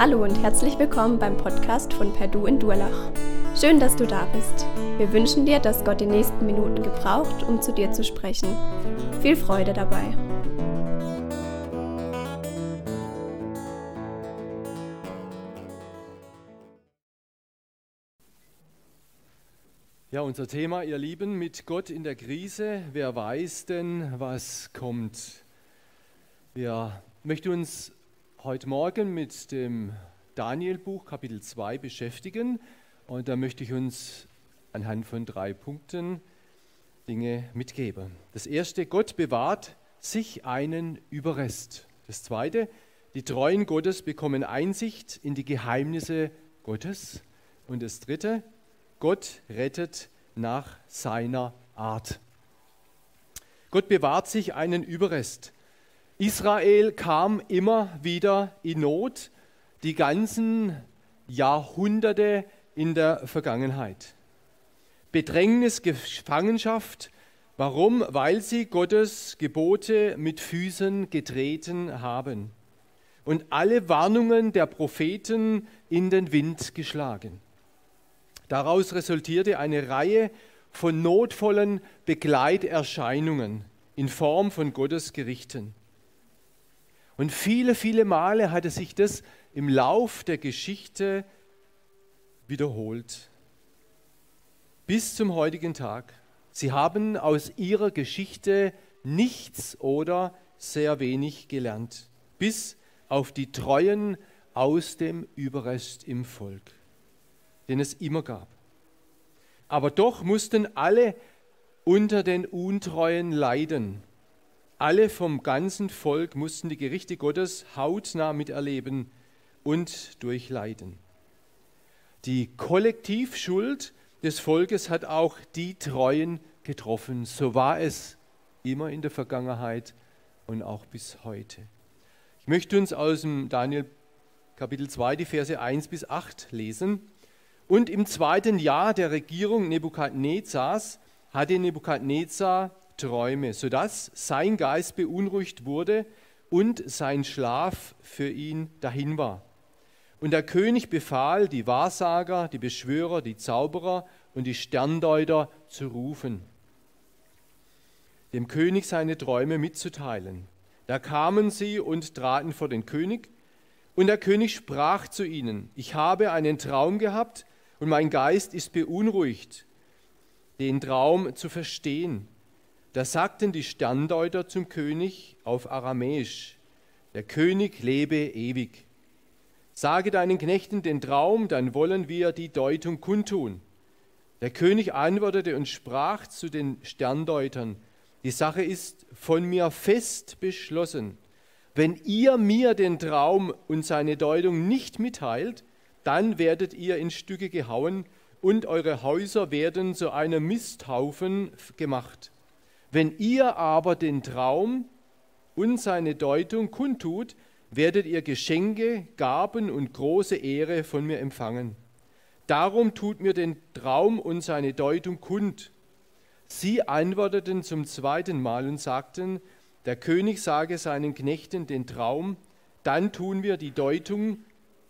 Hallo und herzlich willkommen beim Podcast von Perdu in Durlach. Schön, dass du da bist. Wir wünschen dir, dass Gott die nächsten Minuten gebraucht, um zu dir zu sprechen. Viel Freude dabei. Ja, unser Thema, ihr Lieben, mit Gott in der Krise. Wer weiß denn, was kommt? Wir möchten uns heute Morgen mit dem Daniel-Buch Kapitel 2 beschäftigen und da möchte ich uns anhand von drei Punkten Dinge mitgeben. Das erste, Gott bewahrt sich einen Überrest. Das zweite, die Treuen Gottes bekommen Einsicht in die Geheimnisse Gottes. Und das dritte, Gott rettet nach seiner Art. Gott bewahrt sich einen Überrest. Israel kam immer wieder in Not, die ganzen Jahrhunderte in der Vergangenheit. Bedrängnis, Gefangenschaft. Warum? Weil sie Gottes Gebote mit Füßen getreten haben und alle Warnungen der Propheten in den Wind geschlagen. Daraus resultierte eine Reihe von notvollen Begleiterscheinungen in Form von Gottes Gerichten. Und viele, viele Male hatte sich das im Lauf der Geschichte wiederholt. Bis zum heutigen Tag. Sie haben aus ihrer Geschichte nichts oder sehr wenig gelernt. Bis auf die Treuen aus dem Überrest im Volk, den es immer gab. Aber doch mussten alle unter den Untreuen leiden. Alle vom ganzen Volk mussten die Gerichte Gottes hautnah miterleben und durchleiden. Die Kollektivschuld des Volkes hat auch die Treuen getroffen. So war es immer in der Vergangenheit und auch bis heute. Ich möchte uns aus dem Daniel Kapitel 2 die Verse 1 bis 8 lesen. Und im zweiten Jahr der Regierung Nebukadnezars hatte Nebukadnezar Träume, sodass sein Geist beunruhigt wurde und sein Schlaf für ihn dahin war. Und der König befahl, die Wahrsager, die Beschwörer, die Zauberer und die Sterndeuter zu rufen, dem König seine Träume mitzuteilen. Da kamen sie und traten vor den König, und der König sprach zu ihnen, ich habe einen Traum gehabt, und mein Geist ist beunruhigt, den Traum zu verstehen. Da sagten die Sterndeuter zum König auf Aramäisch, der König lebe ewig. Sage deinen Knechten den Traum, dann wollen wir die Deutung kundtun. Der König antwortete und sprach zu den Sterndeutern, die Sache ist von mir fest beschlossen. Wenn ihr mir den Traum und seine Deutung nicht mitteilt, dann werdet ihr in Stücke gehauen und eure Häuser werden zu einem Misthaufen gemacht. Wenn ihr aber den Traum und seine Deutung kundtut, werdet ihr Geschenke, Gaben und große Ehre von mir empfangen. Darum tut mir den Traum und seine Deutung kund. Sie antworteten zum zweiten Mal und sagten, der König sage seinen Knechten den Traum, dann tun wir die Deutung.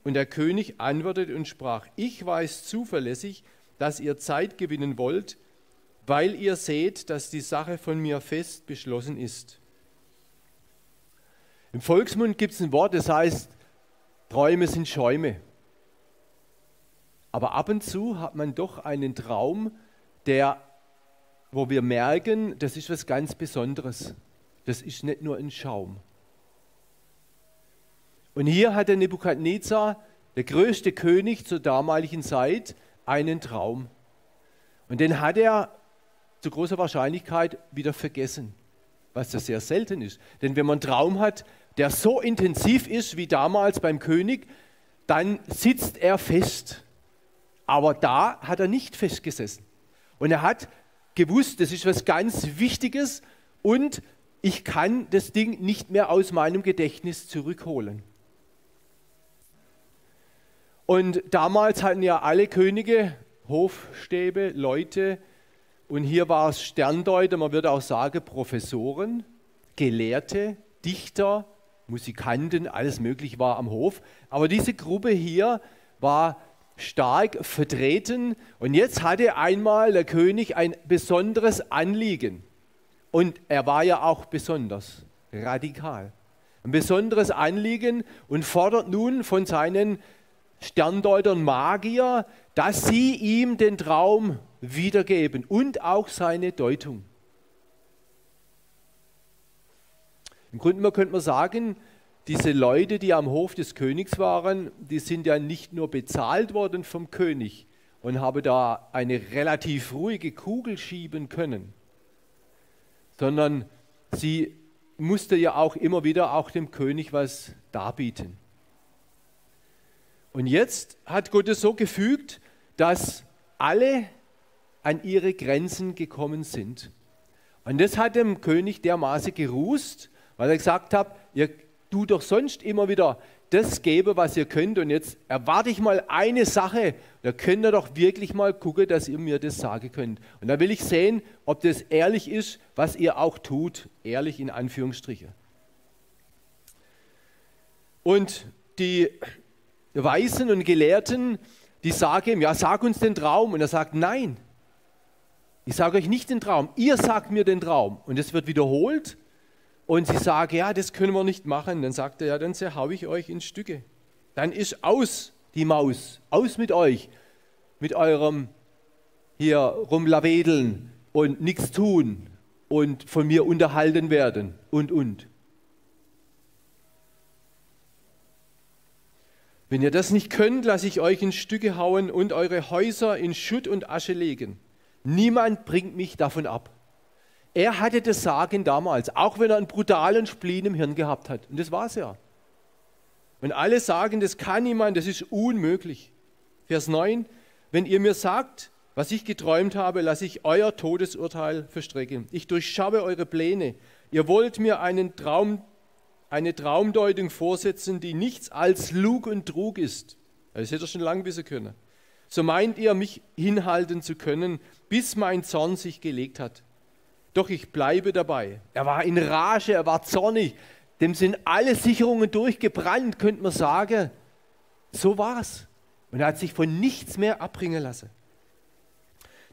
Und der König antwortete und sprach, ich weiß zuverlässig, dass ihr Zeit gewinnen wollt, weil ihr seht, dass die Sache von mir fest beschlossen ist. Im Volksmund gibt es ein Wort, das heißt, Träume sind Schäume. Aber ab und zu hat man doch einen Traum, der, wo wir merken, das ist was ganz Besonderes. Das ist nicht nur ein Schaum. Und hier hat der Nebukadnezar, der größte König zur damaligen Zeit, einen Traum. Und den hat er zu großer Wahrscheinlichkeit wieder vergessen, was ja sehr selten ist. Denn wenn man einen Traum hat, der so intensiv ist wie damals beim König, dann sitzt er fest. Aber da hat er nicht festgesessen. Und er hat gewusst, das ist was ganz Wichtiges und ich kann das Ding nicht mehr aus meinem Gedächtnis zurückholen. Und damals hatten ja alle Könige Hofstäbe, Leute, und hier war es Sterndeuter, man würde auch sagen Professoren, Gelehrte, Dichter, Musikanten, alles möglich war am Hof. Aber diese Gruppe hier war stark vertreten und jetzt hatte einmal der König ein besonderes Anliegen. Und er war ja auch besonders radikal. Ein besonderes Anliegen und fordert nun von seinen Sterndeutern Magier, dass sie ihm den Traum wiedergeben und auch seine Deutung. Im Grunde könnte man sagen, diese Leute, die am Hof des Königs waren, die sind ja nicht nur bezahlt worden vom König und haben da eine relativ ruhige Kugel schieben können, sondern sie musste ja auch immer wieder auch dem König was darbieten. Und jetzt hat Gott es so gefügt, dass alle an ihre Grenzen gekommen sind. Und das hat dem König dermaßen gerußt, weil er gesagt hat, ihr tut doch sonst immer wieder das geben, was ihr könnt. Und jetzt erwarte ich mal eine Sache. Da könnt ihr doch wirklich mal gucken, dass ihr mir das sagen könnt. Und da will ich sehen, ob das ehrlich ist, was ihr auch tut. Ehrlich in Anführungsstriche. Und die Weisen und Gelehrten, die sagen ihm, ja, sag uns den Traum. Und er sagt, nein, ich sage euch nicht den Traum, ihr sagt mir den Traum. Und es wird wiederholt und sie sagen, ja, das können wir nicht machen, dann sagt er, ja, dann zerhau ich euch in Stücke. Dann ist aus die Maus, aus mit euch, mit eurem hier rumlawedeln und nichts tun und von mir unterhalten werden und und. Wenn ihr das nicht könnt, lasse ich euch in Stücke hauen und eure Häuser in Schutt und Asche legen. Niemand bringt mich davon ab. Er hatte das Sagen damals, auch wenn er einen brutalen Spleen im Hirn gehabt hat. Und das war es ja. Und alle sagen, das kann niemand, das ist unmöglich. Vers 9, wenn ihr mir sagt, was ich geträumt habe, lasse ich euer Todesurteil verstrecken. Ich durchschaue eure Pläne. Ihr wollt mir einen Traum, eine Traumdeutung vorsetzen, die nichts als Lug und Trug ist. Das hätte er schon lange wissen können. So meint ihr, mich hinhalten zu können, bis mein Zorn sich gelegt hat. Doch ich bleibe dabei. Er war in Rage, er war zornig. Dem sind alle Sicherungen durchgebrannt, könnte man sagen. So war's. Und er hat sich von nichts mehr abbringen lassen.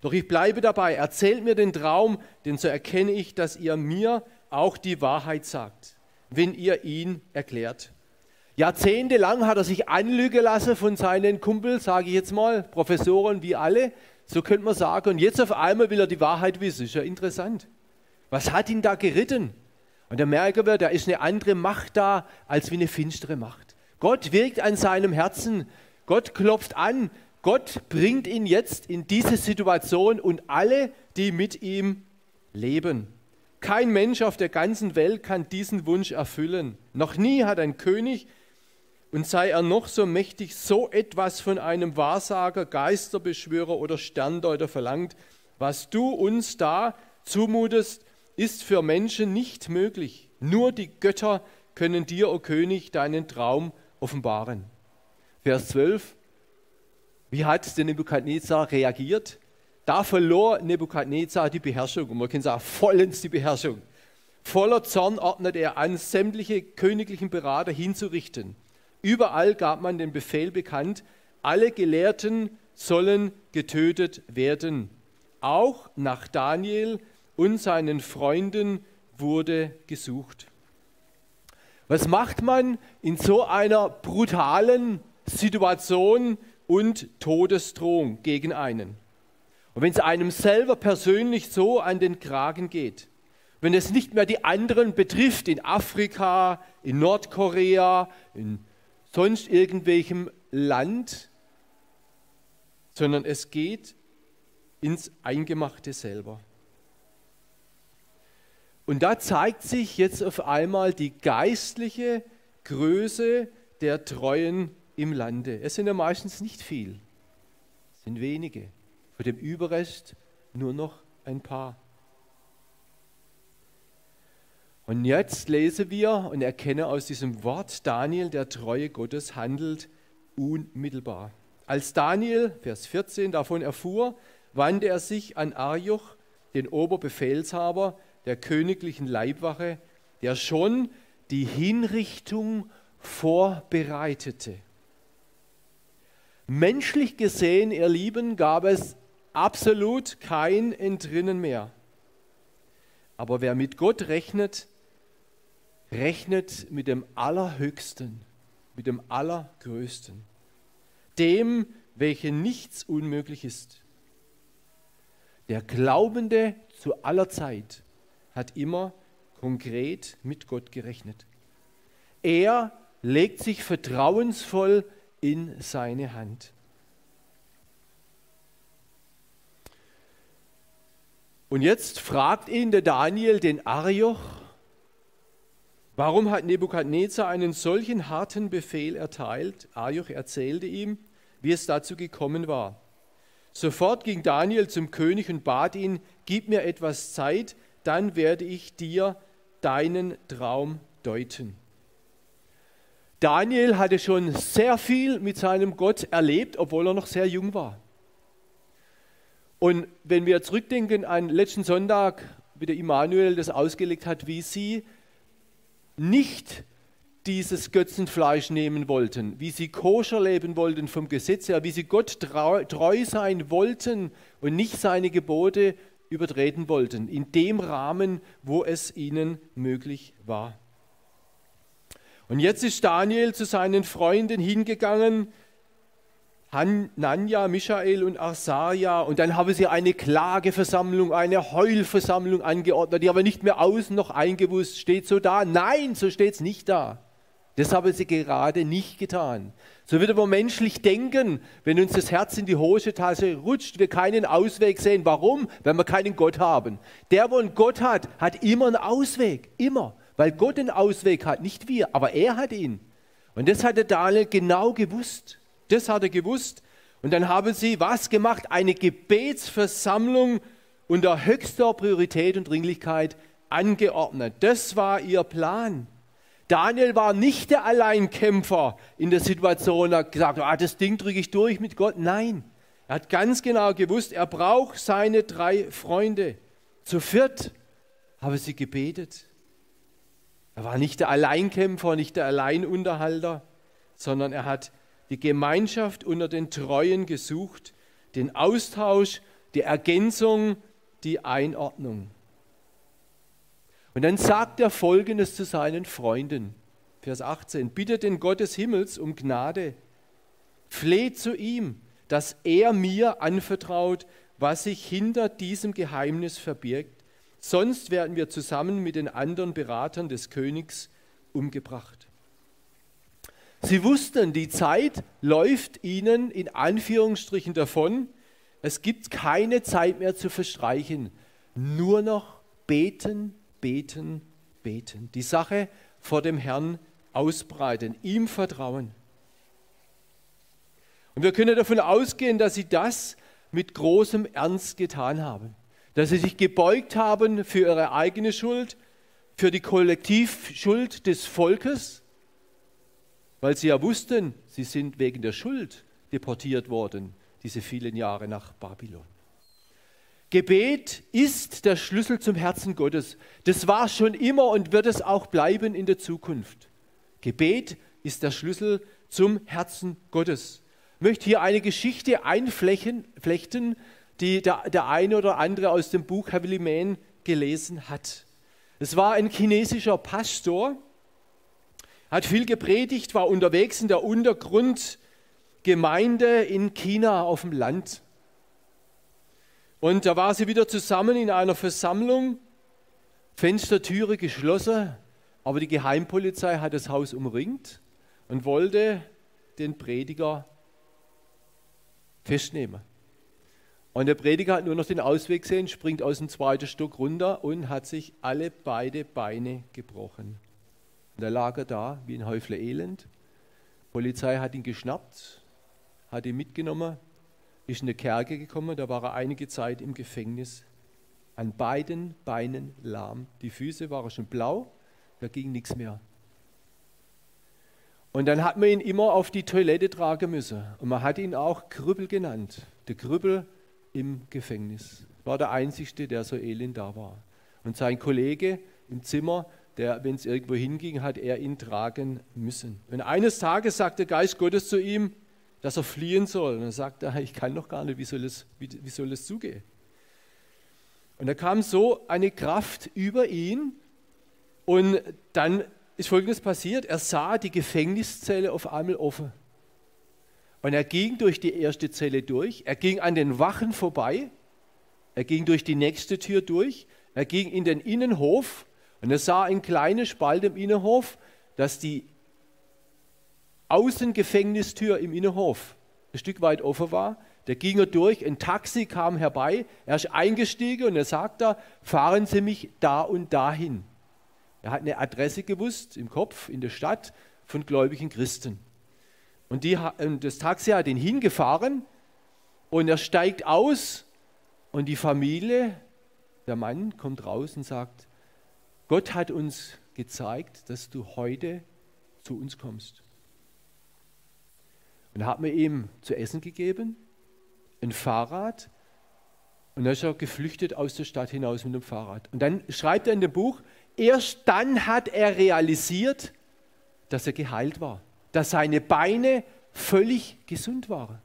Doch ich bleibe dabei. Erzählt mir den Traum, denn so erkenne ich, dass ihr mir auch die Wahrheit sagt, wenn ihr ihn erklärt. Jahrzehntelang hat er sich anlügen lassen von seinen Kumpels, sage ich jetzt mal, Professoren wie alle. So könnte man sagen. Und jetzt auf einmal will er die Wahrheit wissen. Ist ja interessant. Was hat ihn da geritten? Und da merken wir, da ist eine andere Macht da, als wie eine finstere Macht. Gott wirkt an seinem Herzen. Gott klopft an. Gott bringt ihn jetzt in diese Situation und alle, die mit ihm leben. Kein Mensch auf der ganzen Welt kann diesen Wunsch erfüllen. Noch nie hat ein König und sei er noch so mächtig, so etwas von einem Wahrsager, Geisterbeschwörer oder Sterndeuter verlangt. Was du uns da zumutest, ist für Menschen nicht möglich. Nur die Götter können dir, o oh König, deinen Traum offenbaren. Vers 12. Wie hat der Nebukadnezar reagiert? Da verlor Nebukadnezar die Beherrschung. Und man kann sagen, vollends die Beherrschung. Voller Zorn ordnet er an, sämtliche königlichen Berater hinzurichten Überall gab man den Befehl bekannt, alle Gelehrten sollen getötet werden. Auch nach Daniel und seinen Freunden wurde gesucht. Was macht man in so einer brutalen Situation und Todesdrohung gegen einen? Und wenn es einem selber persönlich so an den Kragen geht, wenn es nicht mehr die anderen betrifft in Afrika, in Nordkorea, in sonst irgendwelchem Land, sondern es geht ins Eingemachte selber. Und da zeigt sich jetzt auf einmal die geistliche Größe der Treuen im Lande. Es sind ja meistens nicht viel, es sind wenige. Von dem Überrest nur noch ein paar. Und jetzt lesen wir und erkennen aus diesem Wort, Daniel, der Treue Gottes, handelt unmittelbar. Als Daniel, Vers 14, davon erfuhr, wandte er sich an Arjoch, den Oberbefehlshaber der königlichen Leibwache, der schon die Hinrichtung vorbereitete. Menschlich gesehen, ihr Lieben, gab es absolut kein Entrinnen mehr. Aber wer mit Gott rechnet, rechnet mit dem Allerhöchsten, mit dem Allergrößten, dem, welchen nichts unmöglich ist. Der Glaubende zu aller Zeit hat immer konkret mit Gott gerechnet. Er legt sich vertrauensvoll in seine Hand. Und jetzt fragt ihn der Daniel den Arioch, warum hat Nebukadnezar einen solchen harten Befehl erteilt? Arioch erzählte ihm, wie es dazu gekommen war. Sofort ging Daniel zum König und bat ihn, gib mir etwas Zeit, dann werde ich dir deinen Traum deuten. Daniel hatte schon sehr viel mit seinem Gott erlebt, obwohl er noch sehr jung war. Und wenn wir zurückdenken an letzten Sonntag, wie der Immanuel das ausgelegt hat, wie sie nicht dieses Götzenfleisch nehmen wollten, wie sie koscher leben wollten vom Gesetz her, wie sie Gott treu sein wollten und nicht seine Gebote übertreten wollten, in dem Rahmen, wo es ihnen möglich war. Und jetzt ist Daniel zu seinen Freunden hingegangen, Hanania, Michael und Asaria. Und dann haben sie eine Klageversammlung, eine Heulversammlung angeordnet, die aber nicht mehr außen noch eingewusst. Steht so da? Nein, so steht es nicht da. Das haben sie gerade nicht getan. So wird wir menschlich denken, wenn uns das Herz in die Hosentasche rutscht, wir keinen Ausweg sehen. Warum? Wenn wir keinen Gott haben. Der, wo einen Gott hat, hat immer einen Ausweg. Immer. Weil Gott einen Ausweg hat, nicht wir, aber er hat ihn. Und das hat der Daniel genau gewusst. Das hat er gewusst. Und dann haben sie was gemacht? Eine Gebetsversammlung unter höchster Priorität und Dringlichkeit angeordnet. Das war ihr Plan. Daniel war nicht der Alleinkämpfer in der Situation, er hat gesagt, ah, das Ding drücke ich durch mit Gott. Nein, er hat ganz genau gewusst, er braucht seine drei Freunde. Zu viert haben sie gebetet. Er war nicht der Alleinkämpfer, nicht der Alleinunterhalter, sondern er hat die Gemeinschaft unter den Treuen gesucht, den Austausch, die Ergänzung, die Einordnung. Und dann sagt er Folgendes zu seinen Freunden, Vers 18, bittet den Gott des Himmels um Gnade, fleht zu ihm, dass er mir anvertraut, was sich hinter diesem Geheimnis verbirgt, sonst werden wir zusammen mit den anderen Beratern des Königs umgebracht. Sie wussten, die Zeit läuft ihnen in Anführungsstrichen davon. Es gibt keine Zeit mehr zu verstreichen. Nur noch beten, beten, beten. Die Sache vor dem Herrn ausbreiten, ihm vertrauen. Und wir können davon ausgehen, dass sie das mit großem Ernst getan haben. Dass sie sich gebeugt haben für ihre eigene Schuld, für die Kollektivschuld des Volkes weil sie ja wussten, sie sind wegen der Schuld deportiert worden, diese vielen Jahre nach Babylon. Gebet ist der Schlüssel zum Herzen Gottes. Das war schon immer und wird es auch bleiben in der Zukunft. Gebet ist der Schlüssel zum Herzen Gottes. Ich möchte hier eine Geschichte einflechten, die der, der eine oder andere aus dem Buch Heavenly Man gelesen hat. Es war ein chinesischer Pastor, hat viel gepredigt, war unterwegs in der Untergrundgemeinde in China auf dem Land. Und da war sie wieder zusammen in einer Versammlung, Fenstertüre geschlossen, aber die Geheimpolizei hat das Haus umringt und wollte den Prediger festnehmen. Und der Prediger hat nur noch den Ausweg gesehen, springt aus dem zweiten Stock runter und hat sich alle beide Beine gebrochen. Und lag er da wie ein Häufle Elend. Die Polizei hat ihn geschnappt, hat ihn mitgenommen, ist in die Kerke gekommen, da war er einige Zeit im Gefängnis. An beiden Beinen lahm. Die Füße waren schon blau, da ging nichts mehr. Und dann hat man ihn immer auf die Toilette tragen müssen. Und man hat ihn auch Krüppel genannt. Der Krüppel im Gefängnis. War der Einzige, der so elend da war. Und sein Kollege im Zimmer der, wenn es irgendwo hinging, hat er ihn tragen müssen. Und eines Tages sagt der Geist Gottes zu ihm, dass er fliehen soll. Und dann sagt er, ich kann doch gar nicht, wie soll es, wie, wie soll es zugehen? Und da kam so eine Kraft über ihn und dann ist Folgendes passiert, er sah die Gefängniszelle auf einmal offen. Und er ging durch die erste Zelle durch, er ging an den Wachen vorbei, er ging durch die nächste Tür durch, er ging in den Innenhof und er sah ein kleines Spalt im Innenhof, dass die Außengefängnistür im Innenhof ein Stück weit offen war. Da ging er durch, ein Taxi kam herbei, er ist eingestiegen und er sagte, fahren Sie mich da und dahin. Er hat eine Adresse gewusst im Kopf, in der Stadt von gläubigen Christen. Und die, das Taxi hat ihn hingefahren und er steigt aus und die Familie, der Mann kommt raus und sagt, Gott hat uns gezeigt, dass du heute zu uns kommst. Und hat man ihm zu essen gegeben, ein Fahrrad, und dann ist er geflüchtet aus der Stadt hinaus mit dem Fahrrad. Und dann schreibt er in dem Buch, erst dann hat er realisiert, dass er geheilt war, dass seine Beine völlig gesund waren.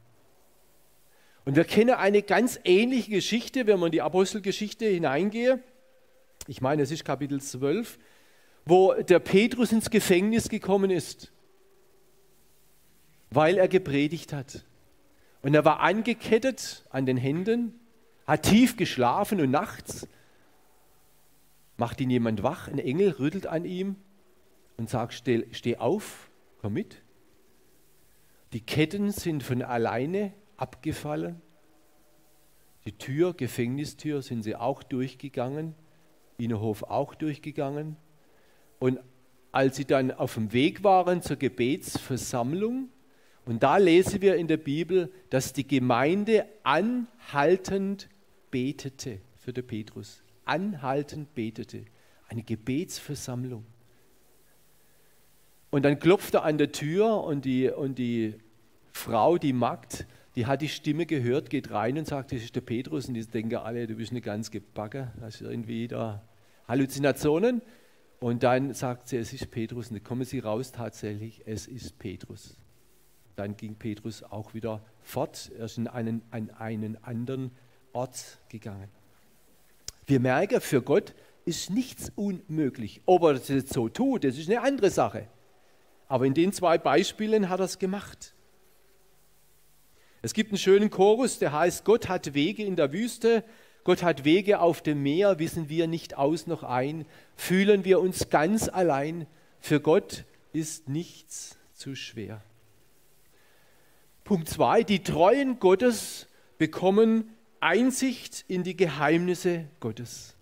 Und wir kennen eine ganz ähnliche Geschichte, wenn man in die Apostelgeschichte hineingeht ich meine, es ist Kapitel 12, wo der Petrus ins Gefängnis gekommen ist, weil er gepredigt hat. Und er war angekettet an den Händen, hat tief geschlafen und nachts macht ihn jemand wach, ein Engel rüttelt an ihm und sagt, steh, steh auf, komm mit. Die Ketten sind von alleine abgefallen. Die Tür, Gefängnistür, sind sie auch durchgegangen. Innenhof auch durchgegangen. Und als sie dann auf dem Weg waren zur Gebetsversammlung, und da lesen wir in der Bibel, dass die Gemeinde anhaltend betete für den Petrus. Anhaltend betete. Eine Gebetsversammlung. Und dann klopfte er an der Tür und die, und die Frau, die Magd, die hat die Stimme gehört, geht rein und sagt, das ist der Petrus. Und die denken alle, du bist nicht ganz gebacken, hast irgendwie da Halluzinationen. Und dann sagt sie, es ist Petrus. Und dann kommen sie raus, tatsächlich, es ist Petrus. Dann ging Petrus auch wieder fort, er ist in einen, an einen anderen Ort gegangen. Wir merken, für Gott ist nichts unmöglich. Ob er das jetzt so tut, das ist eine andere Sache. Aber in den zwei Beispielen hat er es gemacht. Es gibt einen schönen Chorus, der heißt, Gott hat Wege in der Wüste, Gott hat Wege auf dem Meer, wissen wir nicht aus noch ein, fühlen wir uns ganz allein, für Gott ist nichts zu schwer. Punkt 2, die Treuen Gottes bekommen Einsicht in die Geheimnisse Gottes.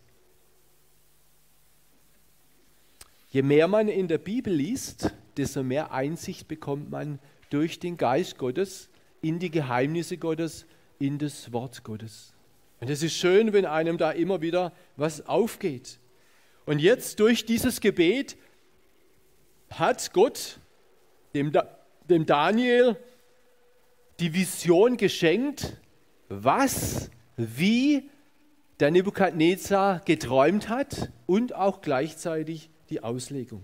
Je mehr man in der Bibel liest, desto mehr Einsicht bekommt man durch den Geist Gottes in die Geheimnisse Gottes, in das Wort Gottes. Und es ist schön, wenn einem da immer wieder was aufgeht. Und jetzt durch dieses Gebet hat Gott dem, dem Daniel die Vision geschenkt, was, wie der Nebukadnezar geträumt hat und auch gleichzeitig die Auslegung.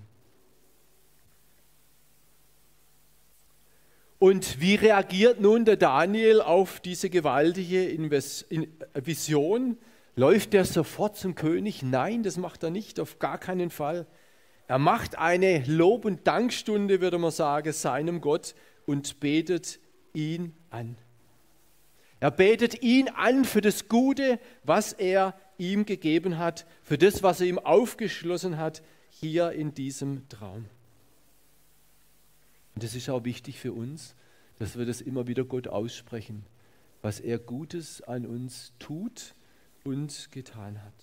Und wie reagiert nun der Daniel auf diese gewaltige Vision? Läuft er sofort zum König? Nein, das macht er nicht, auf gar keinen Fall. Er macht eine Lob- und Dankstunde, würde man sagen, seinem Gott und betet ihn an. Er betet ihn an für das Gute, was er ihm gegeben hat, für das, was er ihm aufgeschlossen hat, hier in diesem Traum. Und das ist auch wichtig für uns, dass wir das immer wieder Gott aussprechen, was er Gutes an uns tut und getan hat.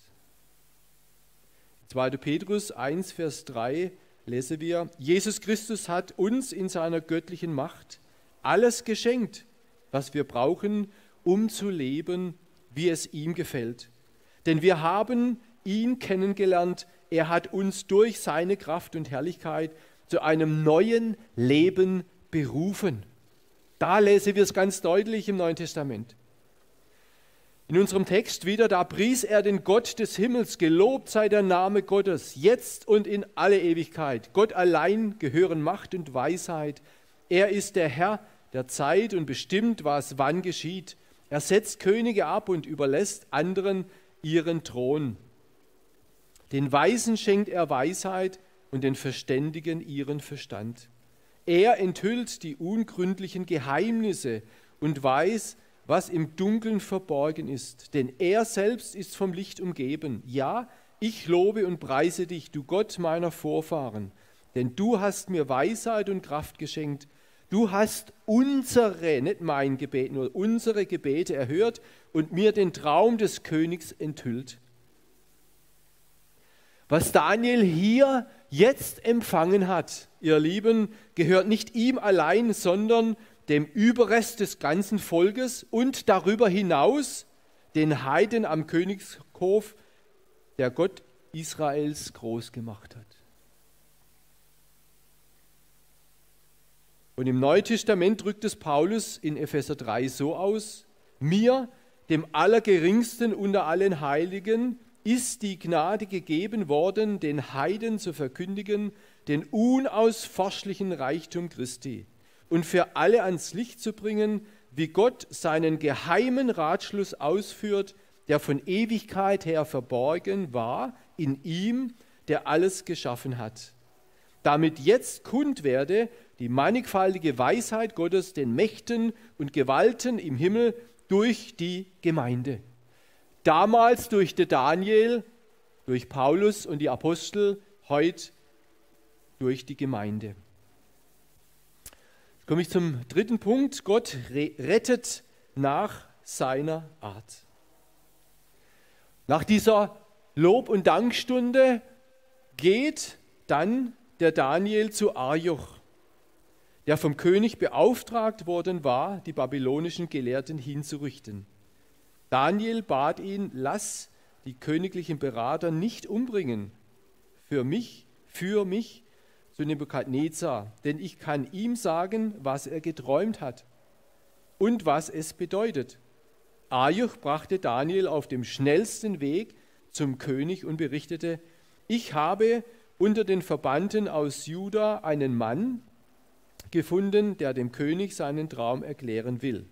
2. Petrus 1, Vers 3 lesen wir, Jesus Christus hat uns in seiner göttlichen Macht alles geschenkt, was wir brauchen, um zu leben, wie es ihm gefällt. Denn wir haben ihn kennengelernt, er hat uns durch seine Kraft und Herrlichkeit zu einem neuen Leben berufen. Da lesen wir es ganz deutlich im Neuen Testament. In unserem Text wieder, da pries er den Gott des Himmels, gelobt sei der Name Gottes, jetzt und in alle Ewigkeit. Gott allein gehören Macht und Weisheit. Er ist der Herr der Zeit und bestimmt, was wann geschieht. Er setzt Könige ab und überlässt anderen ihren Thron. Den Weisen schenkt er Weisheit und den Verständigen ihren Verstand. Er enthüllt die ungründlichen Geheimnisse und weiß, was im Dunkeln verborgen ist. Denn er selbst ist vom Licht umgeben. Ja, ich lobe und preise dich, du Gott meiner Vorfahren. Denn du hast mir Weisheit und Kraft geschenkt. Du hast unsere, nicht mein Gebet, nur unsere Gebete erhört und mir den Traum des Königs enthüllt. Was Daniel hier jetzt empfangen hat, ihr Lieben, gehört nicht ihm allein, sondern dem Überrest des ganzen Volkes und darüber hinaus den Heiden am Königshof, der Gott Israels groß gemacht hat. Und im Neuen Testament drückt es Paulus in Epheser 3 so aus, mir, dem Allergeringsten unter allen Heiligen, ist die Gnade gegeben worden, den Heiden zu verkündigen, den unausforschlichen Reichtum Christi und für alle ans Licht zu bringen, wie Gott seinen geheimen Ratschluss ausführt, der von Ewigkeit her verborgen war in ihm, der alles geschaffen hat. Damit jetzt kund werde die mannigfaltige Weisheit Gottes den Mächten und Gewalten im Himmel durch die Gemeinde. Damals durch den Daniel, durch Paulus und die Apostel, heute durch die Gemeinde komme ich zum dritten Punkt. Gott rettet nach seiner Art. Nach dieser Lob- und Dankstunde geht dann der Daniel zu Arjoch, der vom König beauftragt worden war, die babylonischen Gelehrten hinzurichten. Daniel bat ihn, lass die königlichen Berater nicht umbringen. Für mich, für mich zu Nebukadnezar, denn ich kann ihm sagen, was er geträumt hat und was es bedeutet. Ajuch brachte Daniel auf dem schnellsten Weg zum König und berichtete, ich habe unter den Verbannten aus Juda einen Mann gefunden, der dem König seinen Traum erklären will.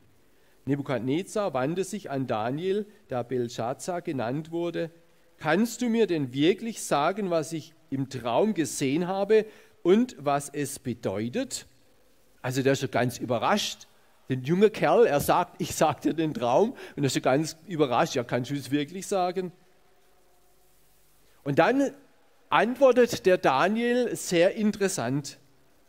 Nebukadnezar wandte sich an Daniel, da Belshazzar genannt wurde. Kannst du mir denn wirklich sagen, was ich im Traum gesehen habe und was es bedeutet. Also der ist schon ganz überrascht. Den junge Kerl, er sagt, ich sagte den Traum und er ist schon ganz überrascht, ja, kannst du es wirklich sagen? Und dann antwortet der Daniel sehr interessant.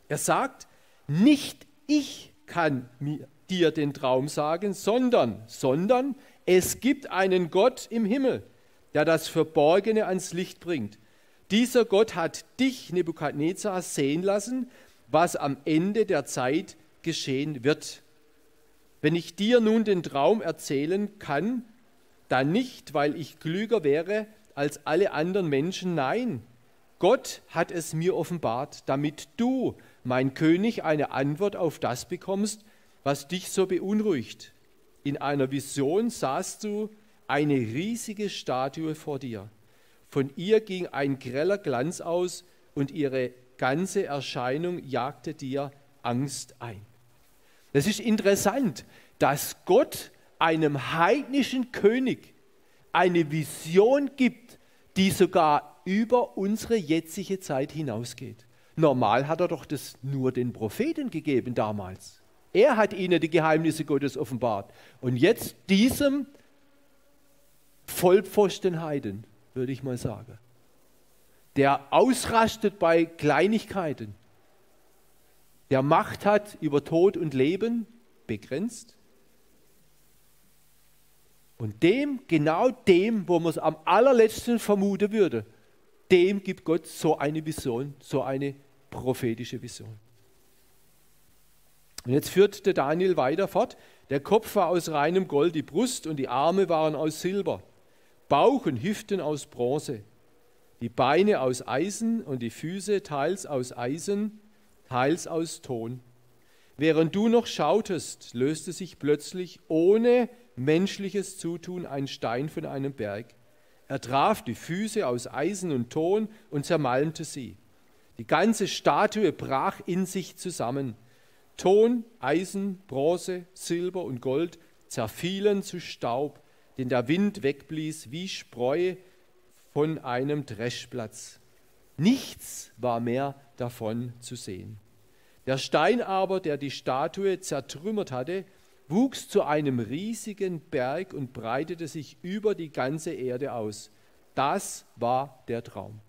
Er sagt, nicht ich kann mir, dir den Traum sagen, sondern, sondern es gibt einen Gott im Himmel, der das Verborgene ans Licht bringt. Dieser Gott hat dich, Nebukadnezar, sehen lassen, was am Ende der Zeit geschehen wird. Wenn ich dir nun den Traum erzählen kann, dann nicht, weil ich klüger wäre als alle anderen Menschen, nein, Gott hat es mir offenbart, damit du, mein König, eine Antwort auf das bekommst, was dich so beunruhigt. In einer Vision sahst du eine riesige Statue vor dir. Von ihr ging ein greller Glanz aus und ihre ganze Erscheinung jagte dir Angst ein. Das ist interessant, dass Gott einem heidnischen König eine Vision gibt, die sogar über unsere jetzige Zeit hinausgeht. Normal hat er doch das nur den Propheten gegeben damals. Er hat ihnen die Geheimnisse Gottes offenbart. Und jetzt diesem Vollpfostenheiden würde ich mal sagen. Der ausrastet bei Kleinigkeiten. Der Macht hat über Tod und Leben begrenzt. Und dem, genau dem, wo man es am allerletzten vermuten würde, dem gibt Gott so eine Vision, so eine prophetische Vision. Und jetzt führt der Daniel weiter fort. Der Kopf war aus reinem Gold, die Brust und die Arme waren aus Silber. Bauch und Hüften aus Bronze, die Beine aus Eisen und die Füße teils aus Eisen, teils aus Ton. Während du noch schautest, löste sich plötzlich ohne menschliches Zutun ein Stein von einem Berg. Er traf die Füße aus Eisen und Ton und zermalmte sie. Die ganze Statue brach in sich zusammen. Ton, Eisen, Bronze, Silber und Gold zerfielen zu Staub, den der Wind wegblies wie Spreu von einem Dreschplatz. Nichts war mehr davon zu sehen. Der Stein aber, der die Statue zertrümmert hatte, wuchs zu einem riesigen Berg und breitete sich über die ganze Erde aus. Das war der Traum.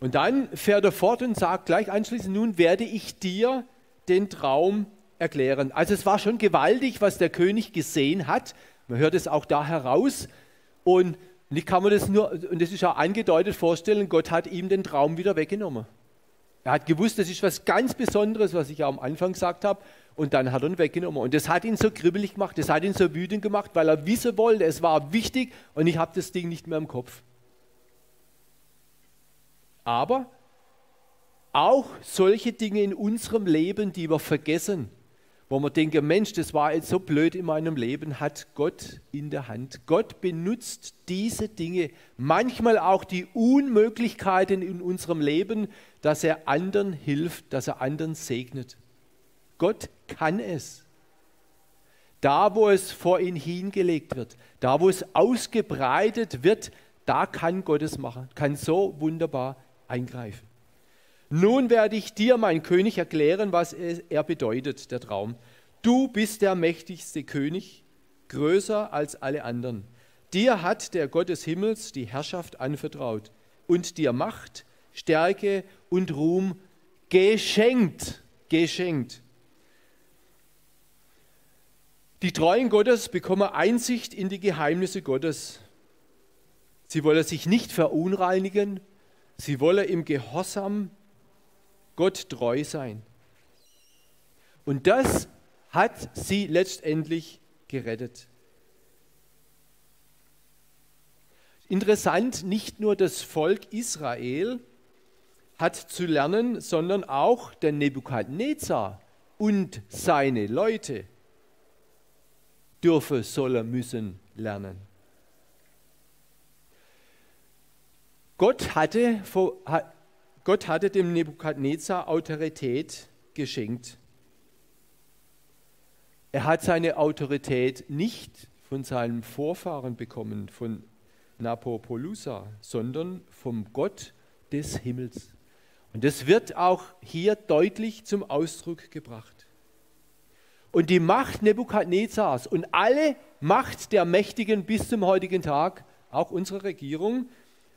Und dann fährt er fort und sagt gleich anschließend, nun werde ich dir den Traum erklären. Also es war schon gewaltig, was der König gesehen hat. Man hört es auch da heraus. Und ich kann mir das nur, und das ist auch angedeutet vorstellen, Gott hat ihm den Traum wieder weggenommen. Er hat gewusst, das ist was ganz Besonderes, was ich ja am Anfang gesagt habe. Und dann hat er ihn weggenommen. Und das hat ihn so kribbelig gemacht, das hat ihn so wütend gemacht, weil er wissen wollte, es war wichtig und ich habe das Ding nicht mehr im Kopf. Aber auch solche Dinge in unserem Leben, die wir vergessen, wo wir denken, Mensch, das war jetzt so blöd in meinem Leben, hat Gott in der Hand. Gott benutzt diese Dinge, manchmal auch die Unmöglichkeiten in unserem Leben, dass er anderen hilft, dass er anderen segnet. Gott kann es. Da, wo es vor ihn hingelegt wird, da, wo es ausgebreitet wird, da kann Gott es machen, kann so wunderbar eingreifen. Nun werde ich dir, mein König, erklären, was er bedeutet, der Traum. Du bist der mächtigste König, größer als alle anderen. Dir hat der Gott des Himmels die Herrschaft anvertraut und dir Macht, Stärke und Ruhm geschenkt. Geschenkt. Die Treuen Gottes bekommen Einsicht in die Geheimnisse Gottes. Sie wollen sich nicht verunreinigen, sie wollen im Gehorsam Gott treu sein. Und das hat sie letztendlich gerettet. Interessant, nicht nur das Volk Israel hat zu lernen, sondern auch der Nebukadnezar und seine Leute dürfen, sollen, müssen lernen. Gott hatte, Gott hatte dem Nebukadnezar Autorität geschenkt. Er hat seine Autorität nicht von seinem Vorfahren bekommen, von Nabopolassar, sondern vom Gott des Himmels. Und das wird auch hier deutlich zum Ausdruck gebracht. Und die Macht Nebukadnezars und alle Macht der Mächtigen bis zum heutigen Tag, auch unsere Regierung,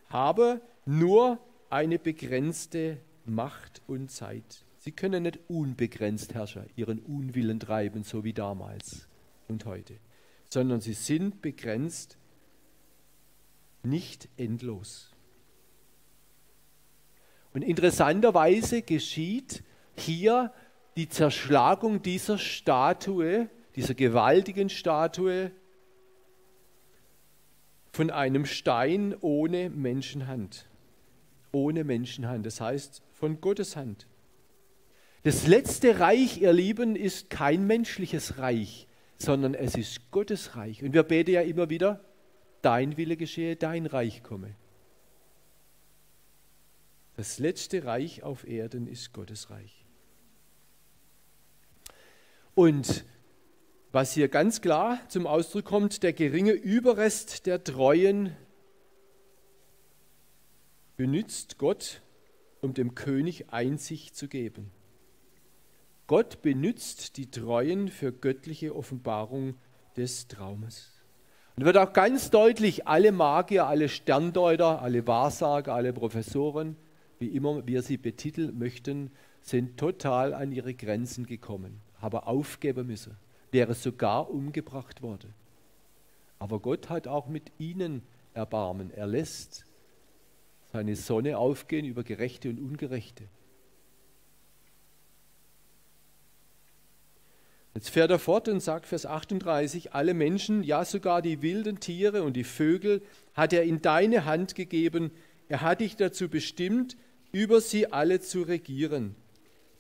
habe nur eine begrenzte Macht und Zeit. Sie können nicht unbegrenzt Herrscher ihren Unwillen treiben, so wie damals und heute, sondern sie sind begrenzt, nicht endlos. Und interessanterweise geschieht hier die Zerschlagung dieser Statue, dieser gewaltigen Statue von einem Stein ohne Menschenhand ohne Menschenhand, das heißt von Gottes Hand. Das letzte Reich, ihr Lieben, ist kein menschliches Reich, sondern es ist Gottes Reich. Und wir beten ja immer wieder, dein Wille geschehe, dein Reich komme. Das letzte Reich auf Erden ist Gottes Reich. Und was hier ganz klar zum Ausdruck kommt, der geringe Überrest der Treuen benützt Gott, um dem König Einsicht zu geben. Gott benützt die Treuen für göttliche Offenbarung des Traumes. Und wird auch ganz deutlich, alle Magier, alle Sterndeuter, alle Wahrsager, alle Professoren, wie immer wir sie betiteln möchten, sind total an ihre Grenzen gekommen, haben aufgeben müssen, wäre sogar umgebracht worden. Aber Gott hat auch mit ihnen Erbarmen. Er lässt seine Sonne aufgehen über Gerechte und Ungerechte. Jetzt fährt er fort und sagt, Vers 38, alle Menschen, ja sogar die wilden Tiere und die Vögel hat er in deine Hand gegeben. Er hat dich dazu bestimmt, über sie alle zu regieren.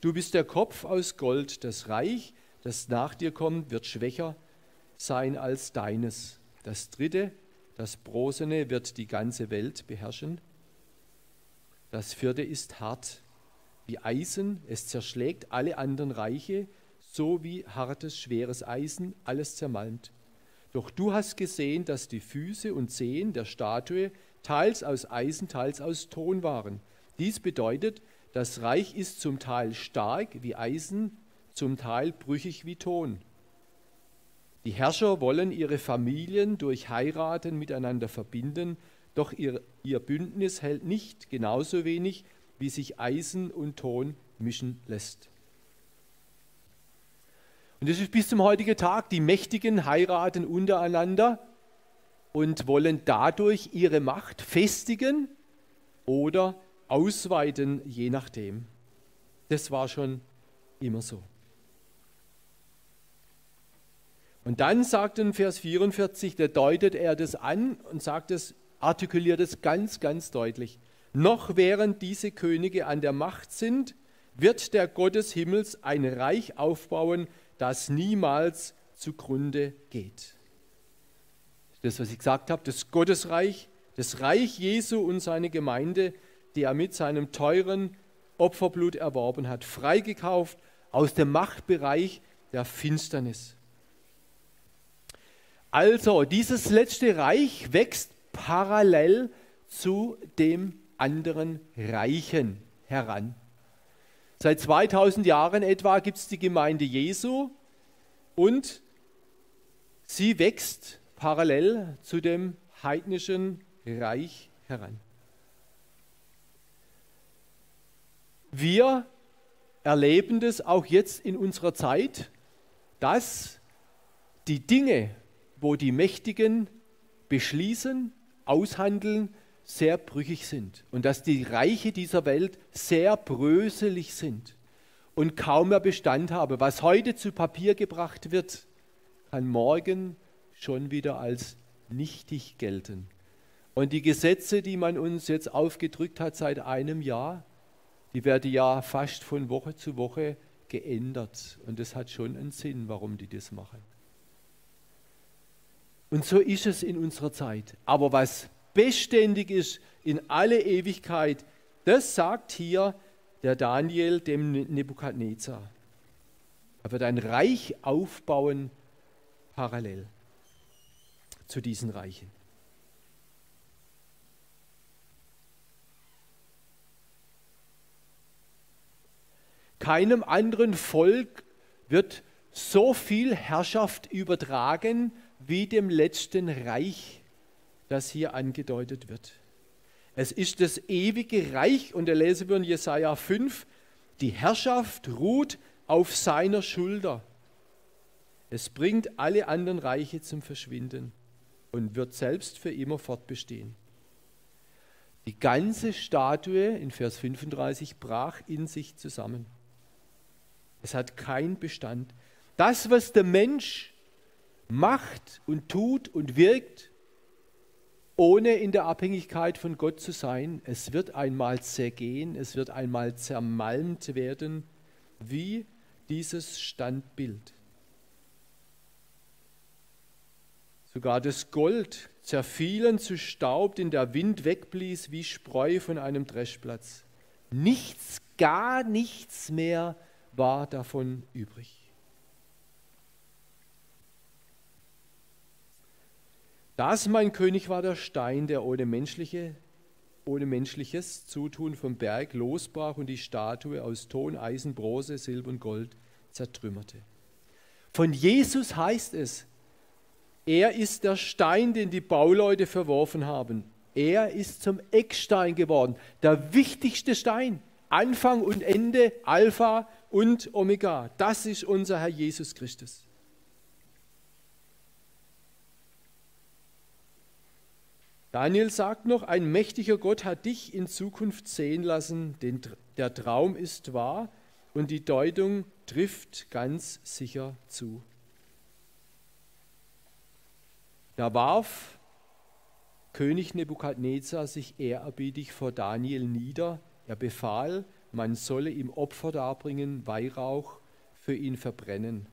Du bist der Kopf aus Gold, das Reich, das nach dir kommt, wird schwächer sein als deines. Das dritte, das Brosene wird die ganze Welt beherrschen. Das vierte ist hart wie Eisen, es zerschlägt alle anderen Reiche, so wie hartes, schweres Eisen alles zermalmt. Doch du hast gesehen, dass die Füße und Zehen der Statue teils aus Eisen, teils aus Ton waren. Dies bedeutet, das Reich ist zum Teil stark wie Eisen, zum Teil brüchig wie Ton. Die Herrscher wollen ihre Familien durch Heiraten miteinander verbinden, doch ihr, ihr Bündnis hält nicht genauso wenig, wie sich Eisen und Ton mischen lässt. Und das ist bis zum heutigen Tag. Die Mächtigen heiraten untereinander und wollen dadurch ihre Macht festigen oder ausweiten, je nachdem. Das war schon immer so. Und dann sagt in Vers 44, da deutet er das an und sagt es, artikuliert es ganz, ganz deutlich. Noch während diese Könige an der Macht sind, wird der Gott des Himmels ein Reich aufbauen, das niemals zugrunde geht. Das, was ich gesagt habe, das Gottesreich, das Reich Jesu und seine Gemeinde, die er mit seinem teuren Opferblut erworben hat, freigekauft aus dem Machtbereich der Finsternis. Also, dieses letzte Reich wächst parallel zu dem anderen Reichen heran. Seit 2000 Jahren etwa gibt es die Gemeinde Jesu und sie wächst parallel zu dem heidnischen Reich heran. Wir erleben das auch jetzt in unserer Zeit, dass die Dinge, wo die Mächtigen beschließen, aushandeln, sehr brüchig sind und dass die Reiche dieser Welt sehr bröselig sind und kaum mehr Bestand haben. Was heute zu Papier gebracht wird, kann morgen schon wieder als nichtig gelten. Und die Gesetze, die man uns jetzt aufgedrückt hat seit einem Jahr, die werden ja fast von Woche zu Woche geändert. Und das hat schon einen Sinn, warum die das machen. Und so ist es in unserer Zeit. Aber was beständig ist in alle Ewigkeit. Das sagt hier der Daniel dem Nebukadnezar. Er wird ein Reich aufbauen parallel zu diesen Reichen. Keinem anderen Volk wird so viel Herrschaft übertragen wie dem letzten Reich das hier angedeutet wird. Es ist das ewige Reich und da lesen wir in Jesaja 5, die Herrschaft ruht auf seiner Schulter. Es bringt alle anderen Reiche zum Verschwinden und wird selbst für immer fortbestehen. Die ganze Statue in Vers 35 brach in sich zusammen. Es hat keinen Bestand. Das, was der Mensch macht und tut und wirkt, ohne in der Abhängigkeit von Gott zu sein. Es wird einmal zergehen, es wird einmal zermalmt werden, wie dieses Standbild. Sogar das Gold zerfielen zu Staub, den der Wind wegblies wie Spreu von einem Dreschplatz. Nichts, gar nichts mehr war davon übrig. Das, mein König, war der Stein, der ohne, menschliche, ohne menschliches Zutun vom Berg losbrach und die Statue aus Ton, Eisen, Bronze, Silber und Gold zertrümmerte. Von Jesus heißt es, er ist der Stein, den die Bauleute verworfen haben. Er ist zum Eckstein geworden, der wichtigste Stein. Anfang und Ende, Alpha und Omega. Das ist unser Herr Jesus Christus. Daniel sagt noch, ein mächtiger Gott hat dich in Zukunft sehen lassen, denn der Traum ist wahr und die Deutung trifft ganz sicher zu. Da warf König Nebukadnezar sich ehrerbietig vor Daniel nieder. Er befahl, man solle ihm Opfer darbringen, Weihrauch für ihn verbrennen.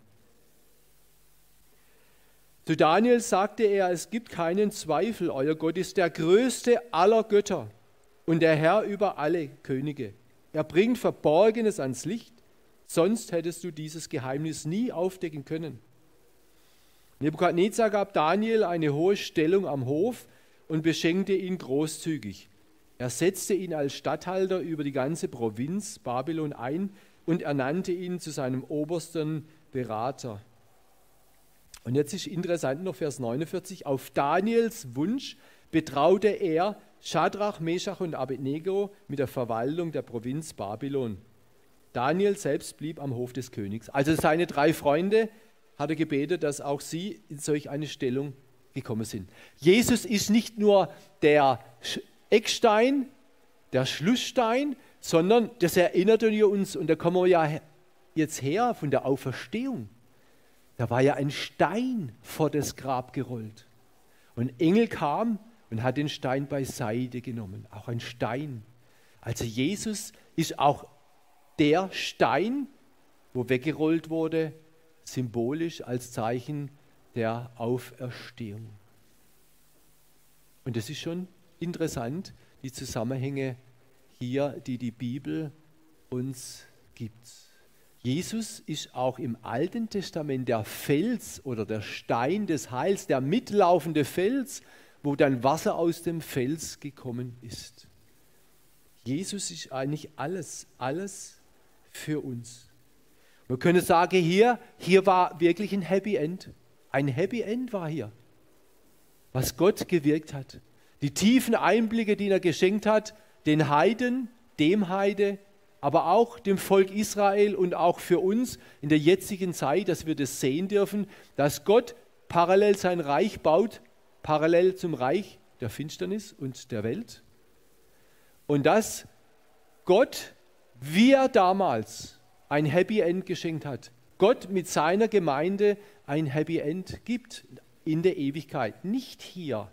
Zu Daniel sagte er, es gibt keinen Zweifel, euer Gott ist der größte aller Götter und der Herr über alle Könige. Er bringt Verborgenes ans Licht, sonst hättest du dieses Geheimnis nie aufdecken können. Nebukadnezar gab Daniel eine hohe Stellung am Hof und beschenkte ihn großzügig. Er setzte ihn als Statthalter über die ganze Provinz Babylon ein und ernannte ihn zu seinem obersten Berater. Und jetzt ist interessant noch Vers 49. Auf Daniels Wunsch betraute er Shadrach, Meshach und Abednego mit der Verwaltung der Provinz Babylon. Daniel selbst blieb am Hof des Königs. Also seine drei Freunde hat er gebetet, dass auch sie in solch eine Stellung gekommen sind. Jesus ist nicht nur der Eckstein, der Schlussstein, sondern das erinnert uns, und da kommen wir ja jetzt her von der Auferstehung. Da war ja ein Stein vor das Grab gerollt. Und Engel kam und hat den Stein beiseite genommen. Auch ein Stein. Also Jesus ist auch der Stein, wo weggerollt wurde, symbolisch als Zeichen der Auferstehung. Und das ist schon interessant, die Zusammenhänge hier, die die Bibel uns gibt. Jesus ist auch im Alten Testament der Fels oder der Stein des Heils, der mitlaufende Fels, wo dann Wasser aus dem Fels gekommen ist. Jesus ist eigentlich alles, alles für uns. Wir können sagen, hier, hier war wirklich ein Happy End. Ein Happy End war hier, was Gott gewirkt hat. Die tiefen Einblicke, die er geschenkt hat, den Heiden, dem Heide, aber auch dem Volk Israel und auch für uns in der jetzigen Zeit, dass wir das sehen dürfen, dass Gott parallel sein Reich baut, parallel zum Reich der Finsternis und der Welt. Und dass Gott, wie er damals ein Happy End geschenkt hat, Gott mit seiner Gemeinde ein Happy End gibt in der Ewigkeit. Nicht hier,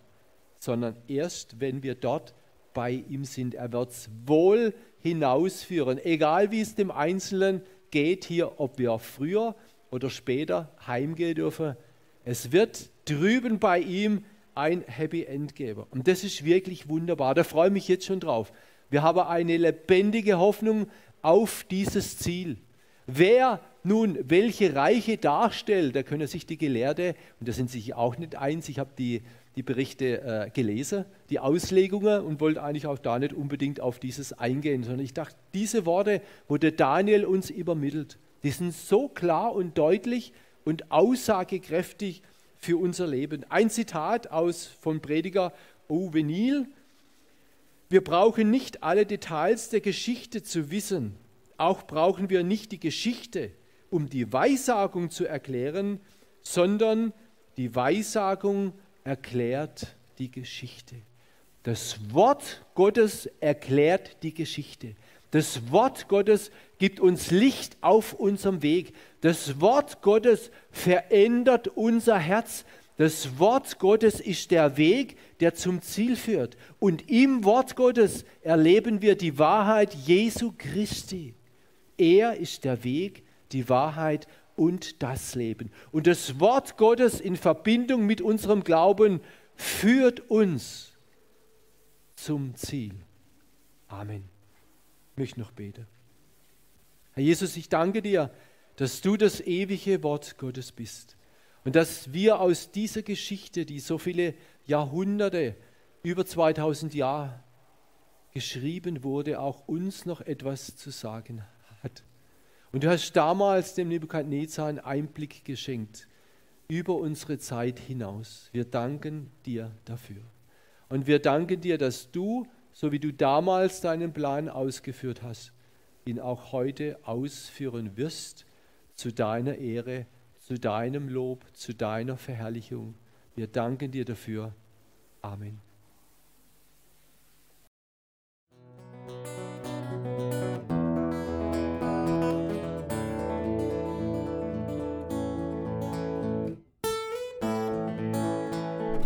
sondern erst, wenn wir dort bei ihm sind. Er wird es wohl hinausführen, egal wie es dem Einzelnen geht hier, ob wir früher oder später heimgehen dürfen. Es wird drüben bei ihm ein Happy End geben. Und das ist wirklich wunderbar. Da freue ich mich jetzt schon drauf. Wir haben eine lebendige Hoffnung auf dieses Ziel. Wer nun welche Reiche darstellt, da können sich die Gelehrte, und da sind sich auch nicht eins, ich habe die die Berichte äh, gelesen, die Auslegungen und wollte eigentlich auch da nicht unbedingt auf dieses eingehen, sondern ich dachte, diese Worte, wo der Daniel uns übermittelt, die sind so klar und deutlich und aussagekräftig für unser Leben. Ein Zitat aus von Prediger Uwe Niel. Wir brauchen nicht alle Details der Geschichte zu wissen. Auch brauchen wir nicht die Geschichte, um die Weissagung zu erklären, sondern die Weissagung erklärt die Geschichte. Das Wort Gottes erklärt die Geschichte. Das Wort Gottes gibt uns Licht auf unserem Weg. Das Wort Gottes verändert unser Herz. Das Wort Gottes ist der Weg, der zum Ziel führt. Und im Wort Gottes erleben wir die Wahrheit Jesu Christi. Er ist der Weg, die Wahrheit und das Leben. Und das Wort Gottes in Verbindung mit unserem Glauben führt uns zum Ziel. Amen. Ich möchte noch beten. Herr Jesus, ich danke dir, dass du das ewige Wort Gottes bist und dass wir aus dieser Geschichte, die so viele Jahrhunderte, über 2000 Jahre geschrieben wurde, auch uns noch etwas zu sagen hat. Und du hast damals dem Nebukadnezar einen Einblick geschenkt über unsere Zeit hinaus. Wir danken dir dafür. Und wir danken dir, dass du, so wie du damals deinen Plan ausgeführt hast, ihn auch heute ausführen wirst zu deiner Ehre, zu deinem Lob, zu deiner Verherrlichung. Wir danken dir dafür. Amen.